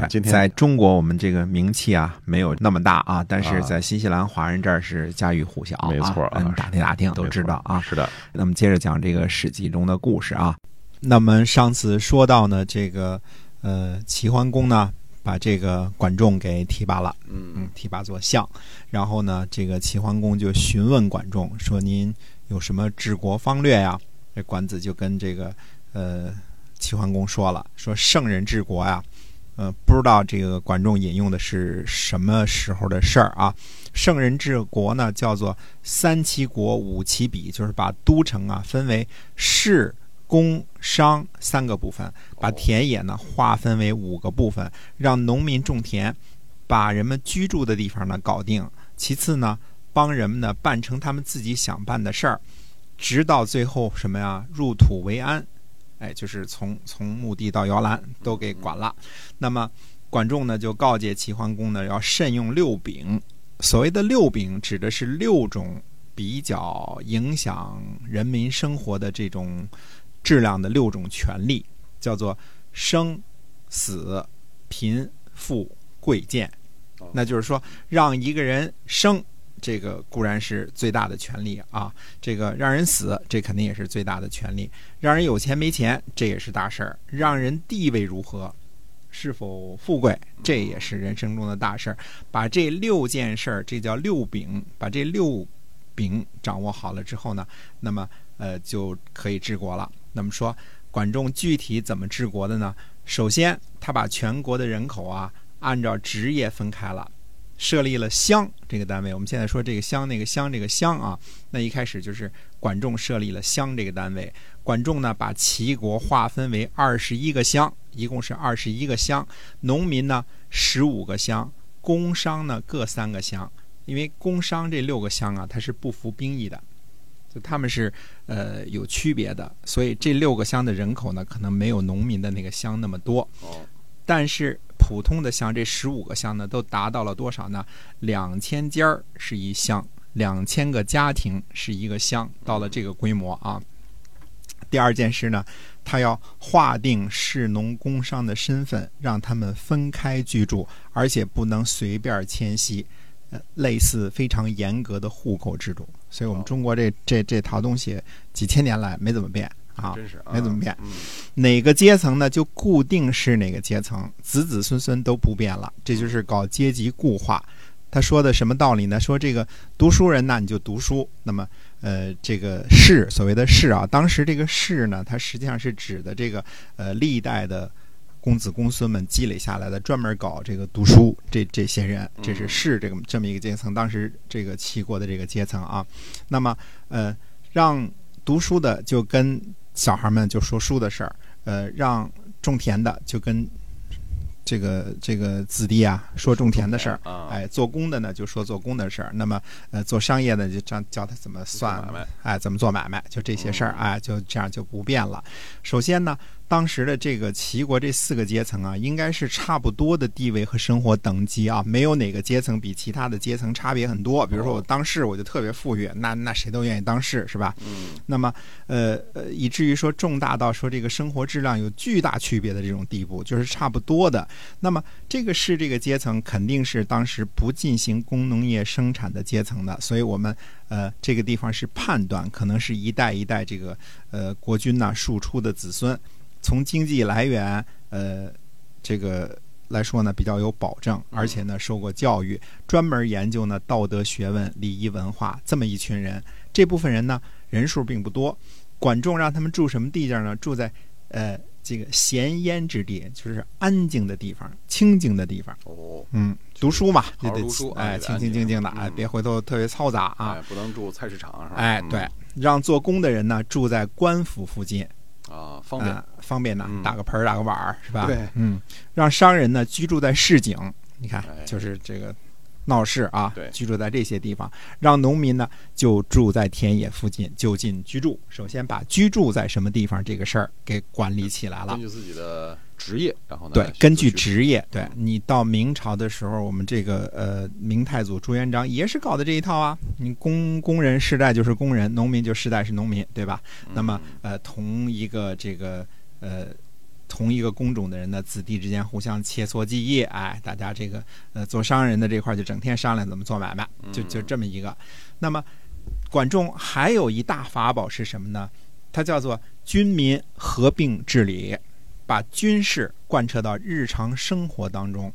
对，今天在中国我们这个名气啊没有那么大啊，但是在新西兰华人这儿是家喻户晓啊，没错啊嗯打听打听都知道啊。是的，那么接着讲这个《史记》中的故事啊。那么上次说到呢，这个呃齐桓公呢把这个管仲给提拔了，嗯，提拔做相。然后呢，这个齐桓公就询问管仲说：“您有什么治国方略呀？”这管子就跟这个呃齐桓公说了，说圣人治国呀。呃，不知道这个管仲引用的是什么时候的事儿啊？圣人治国呢，叫做三齐国五齐比，就是把都城啊分为市、工、商三个部分，把田野呢划分为五个部分，让农民种田，把人们居住的地方呢搞定。其次呢，帮人们呢办成他们自己想办的事儿，直到最后什么呀，入土为安。哎，就是从从墓地到摇篮都给管了。那么管仲呢，就告诫齐桓公呢，要慎用六柄。所谓的六柄，指的是六种比较影响人民生活的这种质量的六种权利，叫做生、死、贫、富、贵、贱。那就是说，让一个人生。这个固然是最大的权利啊，这个让人死，这肯定也是最大的权利；让人有钱没钱，这也是大事儿；让人地位如何，是否富贵，这也是人生中的大事儿。把这六件事儿，这叫六柄，把这六柄掌握好了之后呢，那么呃就可以治国了。那么说，管仲具体怎么治国的呢？首先，他把全国的人口啊按照职业分开了。设立了乡这个单位，我们现在说这个乡那个乡这个乡啊，那一开始就是管仲设立了乡这个单位。管仲呢，把齐国划分为二十一个乡，一共是二十一个乡。农民呢，十五个乡；工商呢，各三个乡。因为工商这六个乡啊，它是不服兵役的，就他们是呃有区别的，所以这六个乡的人口呢，可能没有农民的那个乡那么多。但是普通的乡，这十五个乡呢，都达到了多少呢？两千家儿是一乡，两千个家庭是一个乡，到了这个规模啊。第二件事呢，他要划定士农工商的身份，让他们分开居住，而且不能随便迁徙，呃，类似非常严格的户口制度。所以我们中国这这这套东西几千年来没怎么变。啊，真是没怎么变。哪个阶层呢？就固定是哪个阶层，子子孙孙都不变了。这就是搞阶级固化。他说的什么道理呢？说这个读书人呢，你就读书。那么，呃，这个士，所谓的士啊，当时这个士呢，它实际上是指的这个呃历代的公子公孙们积累下来的，专门搞这个读书这这些人，这是士这个这么一个阶层。当时这个齐国的这个阶层啊，那么呃，让读书的就跟小孩们就说书的事儿，呃，让种田的就跟这个这个子弟啊说种田的事儿，哎，做工的呢就说做工的事儿。那么，呃，做商业的就教教他怎么算，哎，怎么做买卖，就这些事儿，哎，就这样就不变了。首先呢。当时的这个齐国这四个阶层啊，应该是差不多的地位和生活等级啊，没有哪个阶层比其他的阶层差别很多。比如说我当士，我就特别富裕，那那谁都愿意当士，是吧？嗯。那么，呃呃，以至于说重大到说这个生活质量有巨大区别的这种地步，就是差不多的。那么这个士这个阶层肯定是当时不进行工农业生产的阶层的，所以我们呃这个地方是判断可能是一代一代这个呃国君呐庶出的子孙。从经济来源，呃，这个来说呢，比较有保证，而且呢，受过教育，专门研究呢道德学问、礼仪文化，这么一群人。这部分人呢，人数并不多。管仲让他们住什么地界呢？住在呃这个闲烟之地，就是安静的地方、清静的地方。哦，嗯，读书嘛，就得读书啊哎，清清静静的，嗯哎，别回头特别嘈杂啊。哎，不能住菜市场是吧？哎，嗯对，让做工的人呢住在官府附近，啊，方便。啊，方便呢嗯，打个盆儿打个碗儿是吧？对。嗯，让商人呢居住在市井，你看哎，就是这个闹市啊对，居住在这些地方，让农民呢就住在田野附近就近居住。首先把居住在什么地方这个事儿给管理起来了根。据自己的职业，然后呢，对，根据职业，对你到明朝的时候，我们这个呃明太祖朱元璋也是搞的这一套啊。你工工人世代就是工人，农民就世代是农民，对吧？嗯那么呃，同一个这个呃同一个工种的人的，子弟之间互相切磋技艺，哎，大家这个呃做商人的这块儿就整天商量怎么做买卖，就就这么一个。那么管仲还有一大法宝是什么呢？它叫做军民合并治理，把军事贯彻到日常生活当中。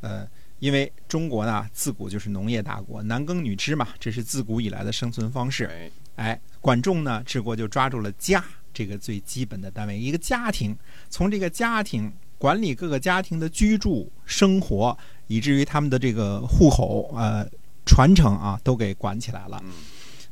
呃，因为中国呢自古就是农业大国，男耕女织嘛，这是自古以来的生存方式。哎，哎，管仲呢治国就抓住了家这个最基本的单位，一个家庭，从这个家庭管理各个家庭的居住生活，以至于他们的这个户口呃传承啊，都给管起来了。嗯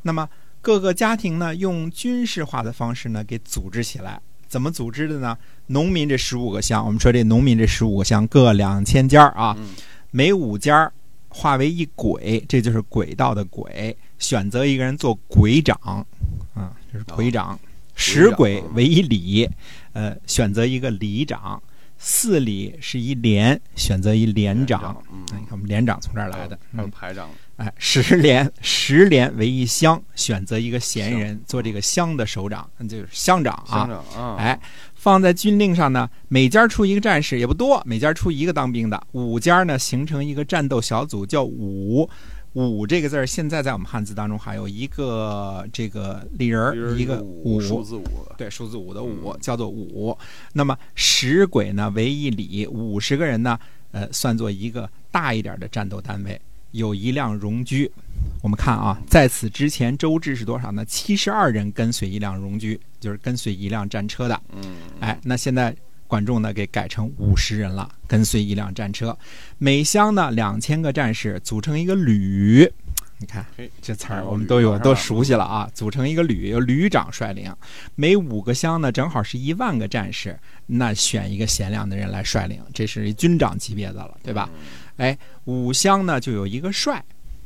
那么各个家庭呢，用军事化的方式呢给组织起来。怎么组织的呢？农民这十五个乡，我们说这农民这十五个乡各两千家啊，嗯每五家化为一轨，这就是轨道的轨，选择一个人做轨长，啊，这是轨长。十鬼为一里，呃，选择一个里长。四里是一连，选择一连长。你看我们连长从这儿来的。还有嗯排长，哎，十连十连为一乡，选择一个闲人做这个乡的首长，那就是乡长啊乡。长啊，哎，放在军令上呢，每家出一个战士，也不多，每家出一个当兵的。五家呢形成一个战斗小组，叫伍。伍这个字儿，现在在我们汉字当中还有一个这个里人儿，一个五数，字五，对，数字五的五叫做五。那么十轨呢为一里，五十个人呢，呃，算作一个大一点的战斗单位，有一辆戎车。我们看啊，在此之前，周至是多少呢？七十二人跟随一辆戎车，就是跟随一辆战车的。嗯，哎，那现在管仲呢给改成五十人了，跟随一辆战车，每乡呢两千个战士组成一个旅。你看嘿这词儿我们都有都熟悉了啊，组成一个旅，由旅长率领，每五个乡呢正好是一万个战士，那选一个贤良的人来率领，这是一军长级别的了，对吧？哎，五乡呢就有一个帅，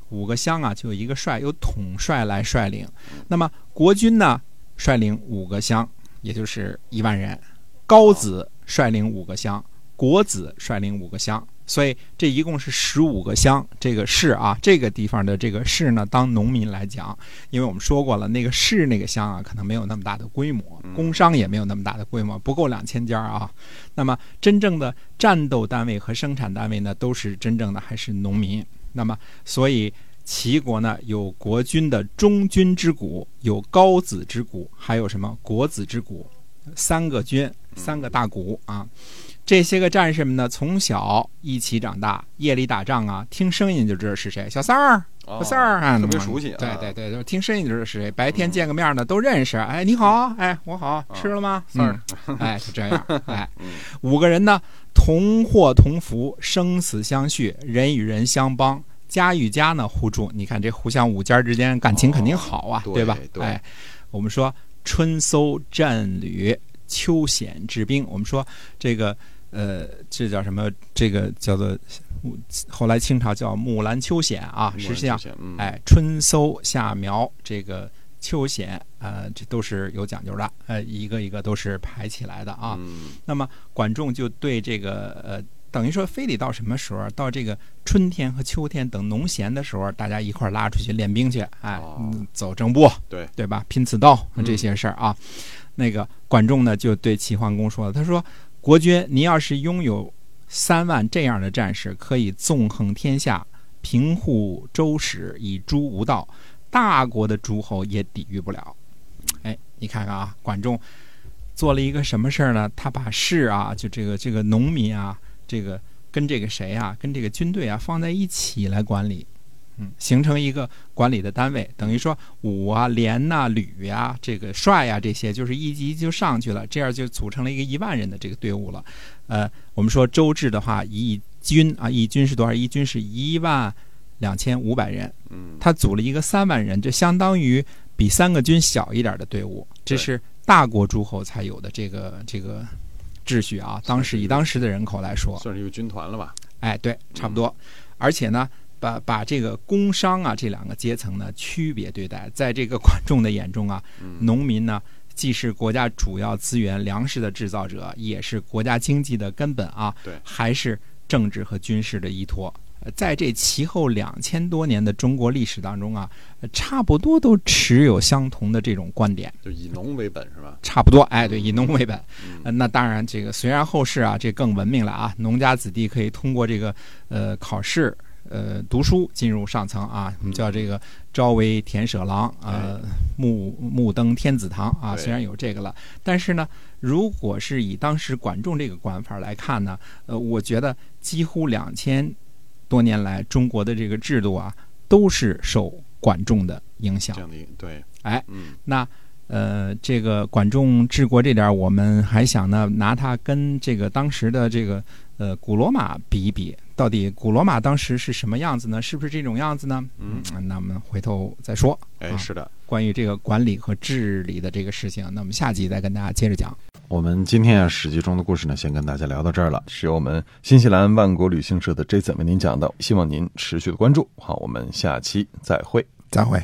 五个乡啊就有一个帅，由统帅来率领。那么国军呢率领五个乡，也就是一万人，高子率领五个乡，国子率领五个乡，所以这一共是十五个乡。这个市啊，这个地方的这个市呢，当农民来讲，因为我们说过了，那个市那个乡啊，可能没有那么大的规模，工商也没有那么大的规模，不够两千家啊。那么真正的战斗单位和生产单位呢，都是真正的还是农民。那么所以齐国呢有国君的中军之谷，有高子之谷，还有什么国子之谷，三个军，三个大鼓啊。这些个战士们呢，从小一起长大，夜里打仗啊，听声音就知道是谁，小三儿，哦小三儿啊，特别熟悉啊，对对对，就是听声音就知道是谁。白天见个面呢，都认识。哎，你好，哎，我好，吃了吗？三儿嗯，哎，就这样。哎嗯，五个人呢，同祸同福，生死相续，人与人相帮，家与家呢互助。你看这互相五家之间感情肯定好啊，哦对吧？对哎，我们说春搜战旅，秋险治兵。我们说这个呃，这叫什么？这个叫做后来清朝叫木兰秋险啊。实际上，嗯，哎，春搜夏苗这个秋险，呃，这都是有讲究的，呃，一个一个都是排起来的啊。嗯，那么管仲就对这个呃，等于说非得到什么时候？到这个春天和秋天等农闲的时候，大家一块儿拉出去练兵去，哎，走正步，对对吧？拼刺刀嗯这些事儿啊。那个管仲呢，就对齐桓公说了，他说：“国君，你要是拥有三万这样的战士，可以纵横天下，平护周室，以诛无道，大国的诸侯也抵御不了。”哎，你看看啊，管仲做了一个什么事儿呢？他把士啊，就这个这个农民啊，这个跟这个谁啊，跟这个军队啊放在一起来管理。嗯，形成一个管理的单位，等于说武啊、连呐、旅呀、这个帅呀这些，就是一级就上去了，这样就组成了一个一万人的这个队伍了。呃，我们说周制的话，一军啊，一军是多少？一军是一万两千五百人。嗯，他组了一个三万人，这相当于比三个军小一点的队伍，这是大国诸侯才有的这个这个秩序啊。当时以当时的人口来说，算是一个军团了吧？哎，对，差不多。而且呢，把把这个工商啊这两个阶层呢区别对待，在这个观众的眼中啊，农民呢既是国家主要资源粮食的制造者，也是国家经济的根本啊。对，还是政治和军事的依托。呃在这其后两千多年的中国历史当中啊，呃差不多都持有相同的这种观点。就以农为本是吧？差不多，哎，对，以农为本。嗯呃，那当然，这个虽然后世啊，这更文明了啊，农家子弟可以通过这个呃考试。呃，读书进入上层啊，我们叫这个朝为田舍郎，呃，暮暮登天子堂啊。虽然有这个了，但是呢，如果是以当时管仲这个管法来看呢，呃，我觉得几乎两千多年来中国的这个制度啊，都是受管仲的影响。对，哎，嗯。那呃，这个管仲治国这点，我们还想呢，拿他跟这个当时的这个呃古罗马比一比，到底古罗马当时是什么样子呢？是不是这种样子呢？嗯，那我们回头再说。哎，啊是的。关于这个管理和治理的这个事情，那我们下集再跟大家接着讲。我们今天啊，《史记》中的故事呢，先跟大家聊到这儿了，是由我们新西兰万国旅行社的 Jason 为您讲的，希望您持续的关注。好，我们下期再会。再会。